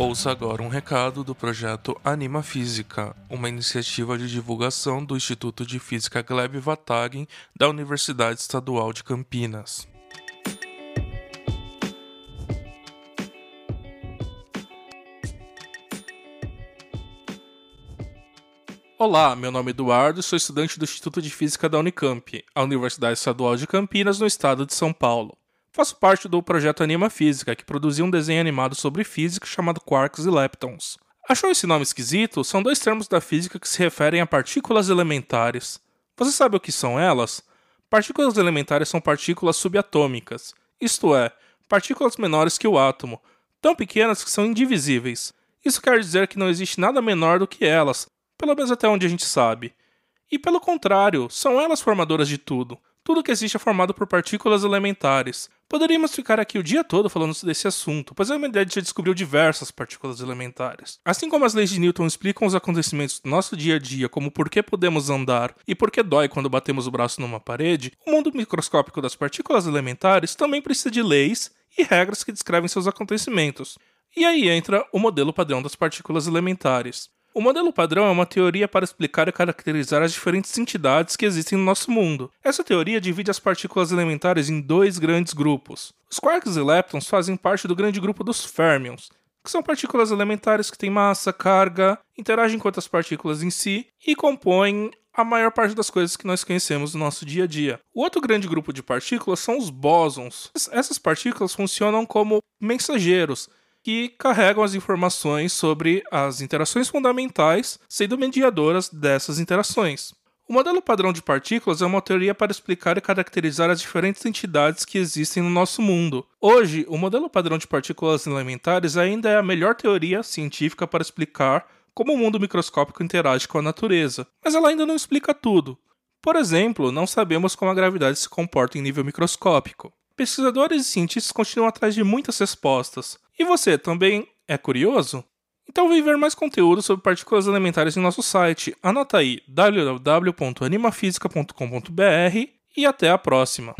Ouça agora um recado do projeto Anima Física, uma iniciativa de divulgação do Instituto de Física Gleb Vatagen da Universidade Estadual de Campinas. Olá, meu nome é Eduardo e sou estudante do Instituto de Física da Unicamp, a Universidade Estadual de Campinas, no estado de São Paulo. Faço parte do projeto Anima Física, que produziu um desenho animado sobre física chamado Quarks e Leptons. Achou esse nome esquisito? São dois termos da física que se referem a partículas elementares. Você sabe o que são elas? Partículas elementares são partículas subatômicas, isto é, partículas menores que o átomo, tão pequenas que são indivisíveis. Isso quer dizer que não existe nada menor do que elas, pelo menos até onde a gente sabe. E pelo contrário, são elas formadoras de tudo. Tudo que existe é formado por partículas elementares. Poderíamos ficar aqui o dia todo falando desse assunto, pois a humanidade já descobriu diversas partículas elementares. Assim como as leis de Newton explicam os acontecimentos do nosso dia a dia, como por que podemos andar e por que dói quando batemos o braço numa parede, o mundo microscópico das partículas elementares também precisa de leis e regras que descrevem seus acontecimentos. E aí entra o modelo padrão das partículas elementares. O modelo padrão é uma teoria para explicar e caracterizar as diferentes entidades que existem no nosso mundo. Essa teoria divide as partículas elementares em dois grandes grupos. Os quarks e leptons fazem parte do grande grupo dos férmions, que são partículas elementares que têm massa, carga, interagem com outras partículas em si e compõem a maior parte das coisas que nós conhecemos no nosso dia a dia. O outro grande grupo de partículas são os bósons. Essas partículas funcionam como mensageiros que carregam as informações sobre as interações fundamentais, sendo mediadoras dessas interações. O modelo padrão de partículas é uma teoria para explicar e caracterizar as diferentes entidades que existem no nosso mundo. Hoje, o modelo padrão de partículas elementares ainda é a melhor teoria científica para explicar como o mundo microscópico interage com a natureza, mas ela ainda não explica tudo. Por exemplo, não sabemos como a gravidade se comporta em nível microscópico. Pesquisadores e cientistas continuam atrás de muitas respostas, e você também é curioso? Então vem ver mais conteúdo sobre partículas elementares em nosso site. Anota aí www.animafisica.com.br e até a próxima.